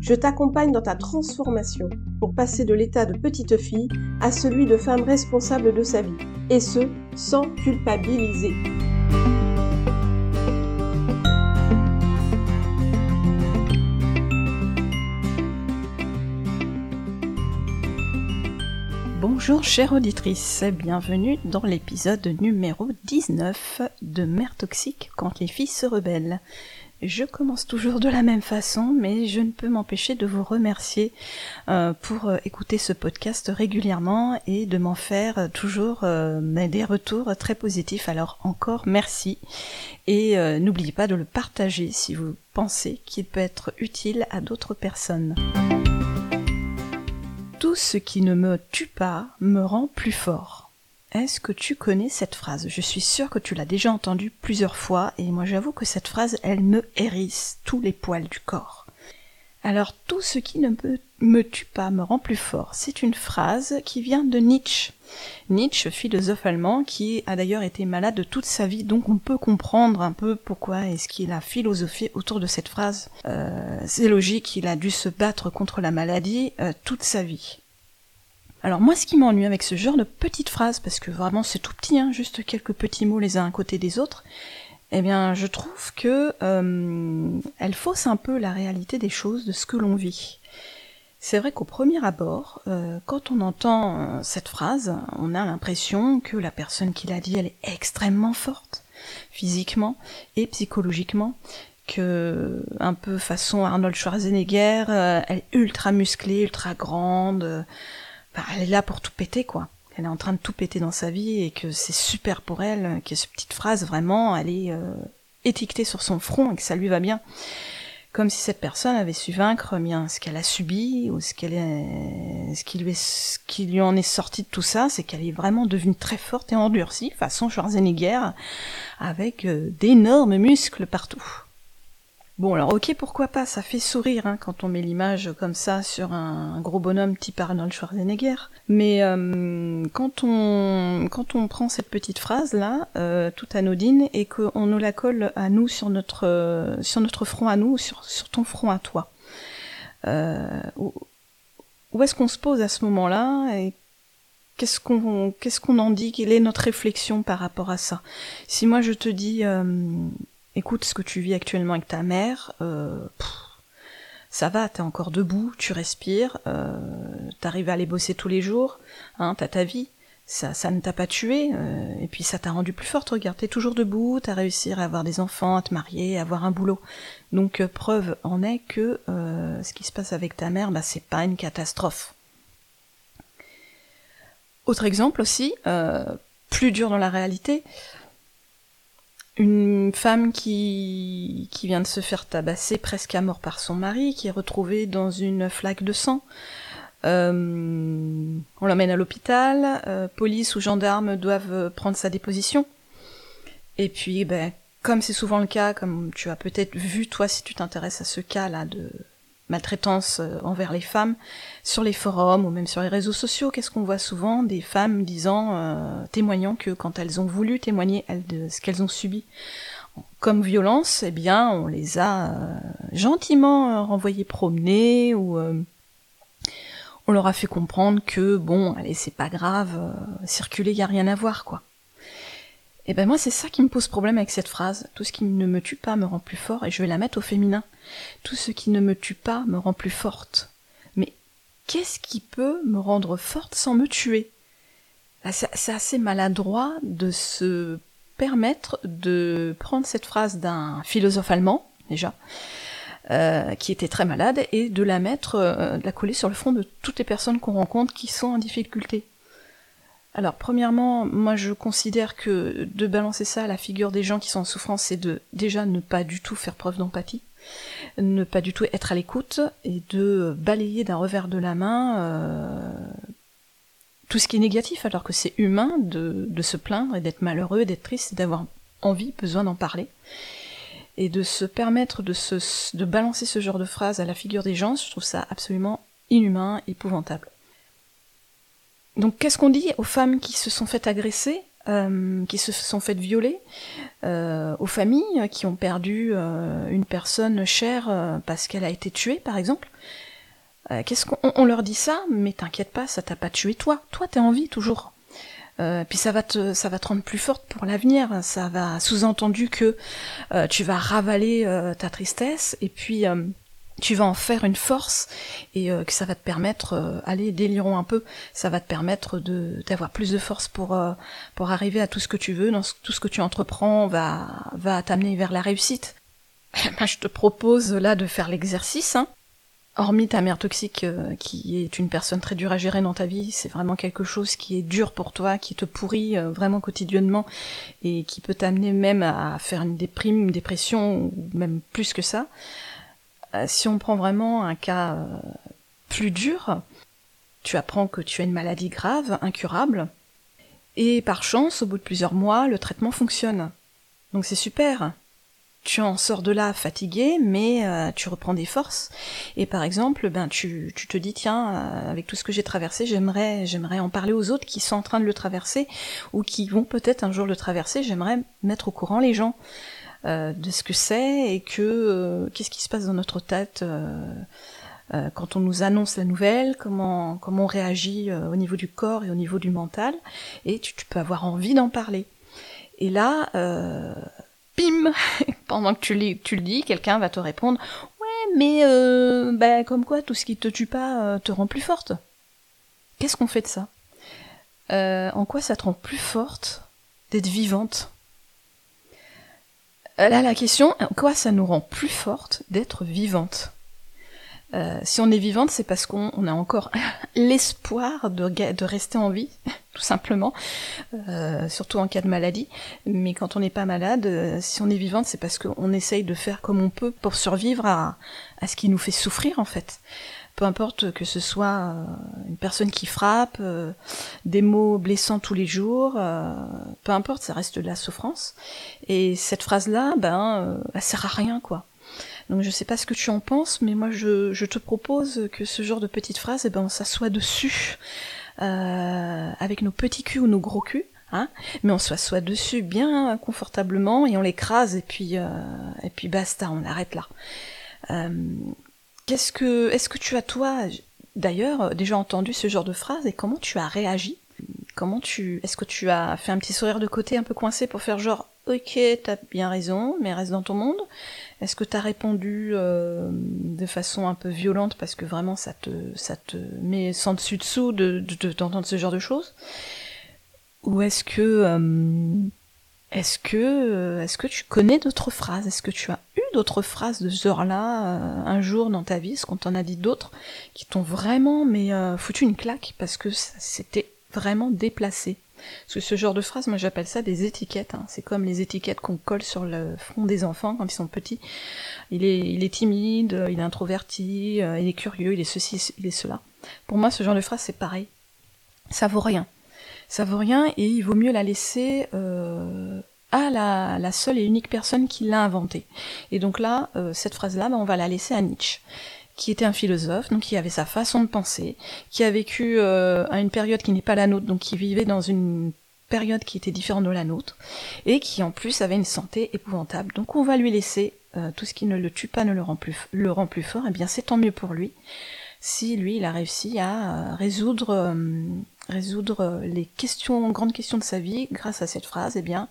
Je t'accompagne dans ta transformation pour passer de l'état de petite fille à celui de femme responsable de sa vie, et ce, sans culpabiliser. Bonjour chère auditrice, bienvenue dans l'épisode numéro 19 de Mère toxique quand les filles se rebellent. Je commence toujours de la même façon, mais je ne peux m'empêcher de vous remercier euh, pour euh, écouter ce podcast régulièrement et de m'en faire euh, toujours des retours très positifs. Alors encore merci et n'oubliez pas de le partager si vous pensez qu'il peut être utile à d'autres personnes. Tout ce qui ne me tue pas me rend plus fort. Est-ce que tu connais cette phrase? Je suis sûre que tu l'as déjà entendue plusieurs fois et moi j'avoue que cette phrase, elle me hérisse tous les poils du corps. Alors tout ce qui ne me, tue pas me rend plus fort. C'est une phrase qui vient de Nietzsche. Nietzsche, philosophe allemand, qui a d'ailleurs été malade toute sa vie, donc on peut comprendre un peu pourquoi est-ce qu'il a philosophé autour de cette phrase. Euh, c'est logique, il a dû se battre contre la maladie euh, toute sa vie. Alors moi, ce qui m'ennuie avec ce genre de petites phrases, parce que vraiment c'est tout petit, hein, juste quelques petits mots les uns à côté des autres, eh bien, je trouve que euh, elle fausse un peu la réalité des choses, de ce que l'on vit. C'est vrai qu'au premier abord, euh, quand on entend euh, cette phrase, on a l'impression que la personne qui l'a dit, elle est extrêmement forte, physiquement et psychologiquement, que un peu façon Arnold Schwarzenegger, elle est ultra musclée, ultra grande bah, elle est là pour tout péter, quoi. Elle est en train de tout péter dans sa vie et que c'est super pour elle, que cette petite phrase, vraiment, elle est euh, étiquetée sur son front et que ça lui va bien. Comme si cette personne avait su vaincre bien ce qu'elle a subi ou ce qu'elle est, ce qui lui ce qui lui en est sorti de tout ça, c'est qu'elle est vraiment devenue très forte et endurcie, façon Schwarzenegger, avec euh, d'énormes muscles partout. Bon alors ok pourquoi pas, ça fait sourire hein, quand on met l'image comme ça sur un, gros bonhomme type Arnold Schwarzenegger. Mais euh, quand on quand on prend cette petite phrase là, euh, toute anodine, et qu'on nous la colle à nous sur notre euh, sur notre front à nous, sur, sur ton front à toi, où, où est-ce qu'on se pose à ce moment-là et qu'est-ce qu'on qu'est-ce qu'on en dit? Quelle est notre réflexion par rapport à ça? Si moi je te dis écoute ce que tu vis actuellement avec ta mère, euh, ça va, t'es encore debout, tu respires, euh, t'arrives à aller bosser tous les jours, hein, t'as ta vie, ça, ça ne t'a pas tué, euh, et puis ça t'a rendu plus forte, regarde, t'es toujours debout, t'as réussi à avoir des enfants, à te marier, à avoir un boulot. Donc preuve en est que ce qui se passe avec ta mère, bah, c'est pas une catastrophe. Autre exemple aussi, plus dur dans la réalité, une femme qui, qui vient de se faire tabasser presque à mort par son mari, qui est retrouvée dans une flaque de sang. Euh, on l'emmène à l'hôpital, euh, police ou gendarmes doivent prendre sa déposition. Et puis, ben, comme c'est souvent le cas, comme tu as peut-être vu toi si tu t'intéresses à ce cas-là de maltraitance euh, envers les femmes sur les forums ou même sur les réseaux sociaux. Qu'est-ce qu'on voit souvent Des femmes disant, euh, témoignant que quand elles ont voulu témoigner de ce qu'elles ont subi comme violence, eh bien, on les a euh, gentiment renvoyées promener ou on leur a fait comprendre que bon, allez, c'est pas grave, circuler, y a rien à voir, quoi. Et eh ben moi c'est ça qui me pose problème avec cette phrase. Tout ce qui ne me tue pas me rend plus fort et je vais la mettre au féminin. Tout ce qui ne me tue pas me rend plus forte. Mais qu'est-ce qui peut me rendre forte sans me tuer? C'est assez maladroit de se permettre de prendre cette phrase d'un philosophe allemand, déjà, euh, qui était très malade, et de la mettre, euh, de la coller sur le front de toutes les personnes qu'on rencontre qui sont en difficulté. Alors, premièrement, moi je considère que de balancer ça à la figure des gens qui sont en souffrance, c'est de déjà ne pas du tout faire preuve d'empathie, ne pas du tout être à l'écoute, et de balayer d'un revers de la main euh, tout ce qui est négatif, alors que c'est humain de, se plaindre et d'être malheureux, d'être triste, d'avoir envie, besoin d'en parler. Et de se permettre de, de balancer ce genre de phrase à la figure des gens, je trouve ça absolument inhumain, épouvantable. Donc qu'est-ce qu'on dit aux femmes qui se sont faites agresser, euh, qui se sont faites violer, euh, aux familles qui ont perdu euh, une personne chère parce qu'elle a été tuée, par exemple? Qu'est-ce qu'on on leur dit ça? Mais t'inquiète pas, ça t'a pas tué toi. Toi, t'es en vie toujours. puis ça va te ça va te rendre plus forte pour l'avenir. Ça va sous-entendu que tu vas ravaler ta tristesse et puis tu vas en faire une force et euh, que ça va te permettre, euh, allez, délirons un peu, ça va te permettre de d'avoir plus de force pour euh, pour arriver à tout ce que tu veux, dans tout ce que tu entreprends va va t'amener vers la réussite. Moi, je te propose là de faire l'exercice. Hein. Hormis ta mère toxique qui est une personne très dure à gérer dans ta vie, c'est vraiment quelque chose qui est dur pour toi, qui te pourrit vraiment quotidiennement et qui peut t'amener même à faire une déprime, une dépression ou même plus que ça. Euh, si on prend vraiment un cas euh, plus dur, tu apprends que tu as une maladie grave, incurable, et par chance, au bout de plusieurs mois, le traitement fonctionne. Donc c'est super. Tu en sors de là fatigué, mais euh, tu reprends des forces. Et par exemple, ben tu, tu te dis tiens, avec tout ce que j'ai traversé, j'aimerais j'aimerais en parler aux autres qui sont en train de le traverser ou qui vont peut-être un jour le traverser. J'aimerais mettre au courant les gens. Euh, de ce que c'est et que euh, qu'est-ce qui se passe dans notre tête euh, quand on nous annonce la nouvelle, comment on réagit au niveau du corps et au niveau du mental, et tu, peux avoir envie d'en parler. Et là, bim, pendant que tu, le dis, quelqu'un va te répondre, ouais, mais ben, comme quoi tout ce qui te tue pas te rend plus forte. Qu'est-ce qu'on fait de ça? En quoi ça te rend plus forte d'être vivante? Là, la question, quoi ça nous rend plus forte d'être vivante euh, si on est vivante, c'est parce qu'on a encore l'espoir de, rester en vie, tout simplement, euh, surtout en cas de maladie. Mais quand on n'est pas malade, euh, si on est vivante, c'est parce qu'on essaye de faire comme on peut pour survivre à ce qui nous fait souffrir, en fait peu importe que ce soit euh, une personne qui frappe, euh, des mots blessants tous les jours, euh, peu importe, ça reste de la souffrance. Et cette phrase-là, ben, elle sert à rien, quoi. Donc je sais pas ce que tu en penses, mais moi je, je te propose que ce genre de petite phrase, eh ben, on s'assoit dessus avec nos petits culs ou nos gros culs. Hein, mais on s'assoit dessus bien confortablement et on l'écrase et puis et puis basta, on arrête là. Qu'est-ce que, est-ce que tu as toi, d'ailleurs, déjà entendu ce genre de phrase et comment tu as réagi? Comment tu, est-ce que tu as fait un petit sourire de côté un peu coincé pour faire genre, ok, t'as bien raison, mais reste dans ton monde? Est-ce que t'as répondu euh, de façon un peu violente parce que vraiment ça te, ça te met sans dessus dessous de, d'entendre ce genre de choses? Ou est-ce que euh, est-ce que, euh, est-ce que tu connais d'autres phrases? Est-ce que tu as eu d'autres phrases de ce genre-là euh, un jour dans ta vie Est-ce qu'on t'en a dit d'autres qui t'ont vraiment mais euh, foutu une claque parce que c'était vraiment déplacé Parce ce genre de phrases, moi j'appelle ça des étiquettes. Hein. C'est comme les étiquettes qu'on colle sur le front des enfants quand ils sont petits. Il est, timide, il est introverti, il est curieux, il est ceci, il est cela. Pour moi, ce genre de phrase, c'est pareil. Ça vaut rien ça vaut rien et il vaut mieux la laisser euh, à la, la, seule et unique personne qui l'a inventée. Et donc là, euh, cette phrase-là, ben, on va la laisser à Nietzsche qui était un philosophe, donc qui avait sa façon de penser, qui a vécu euh, à une période qui n'est pas la nôtre, donc qui vivait dans une période qui était différente de la nôtre, et qui en plus avait une santé épouvantable. Donc on va lui laisser euh, tout ce qui ne le tue pas ne le rend plus, le rend plus fort, et bien c'est tant mieux pour lui, si lui il a réussi à résoudre résoudre les questions, grandes questions de sa vie grâce à cette phrase, eh bien,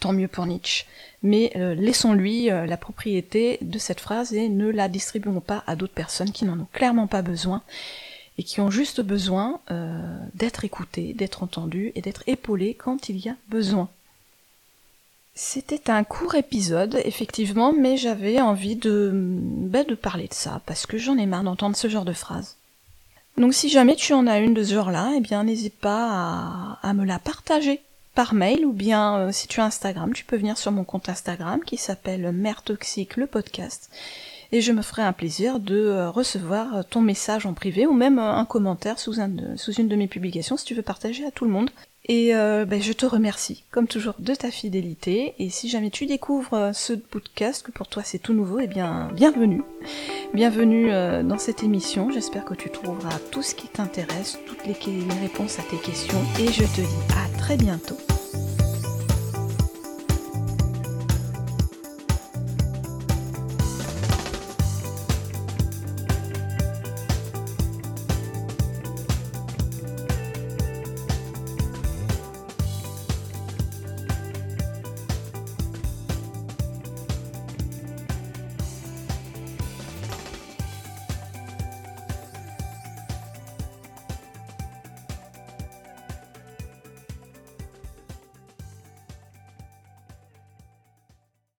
tant mieux pour Nietzsche. Mais euh, laissons-lui euh, la propriété de cette phrase et ne la distribuons pas à d'autres personnes qui n'en ont clairement pas besoin et qui ont juste besoin d'être écoutées, d'être entendues et d'être épaulées quand il y a besoin. C'était un court épisode, effectivement, mais j'avais envie de, de parler de ça, parce que j'en ai marre d'entendre ce genre de phrases. Donc si jamais tu en as une de ce genre-là, eh bien n'hésite pas à, me la partager par mail ou bien euh, si tu as Instagram, tu peux venir sur mon compte Instagram qui s'appelle Mère Toxique le podcast et je me ferai un plaisir de euh, recevoir ton message en privé ou même un commentaire sous, sous une de mes publications si tu veux partager à tout le monde. Et euh, ben, je te remercie, comme toujours, de ta fidélité. Et si jamais tu découvres euh, ce podcast, que pour toi c'est tout nouveau, eh bien, bienvenue. Bienvenue euh, dans cette émission. J'espère que tu trouveras tout ce qui t'intéresse, toutes les réponses à tes questions. Et je te dis à très bientôt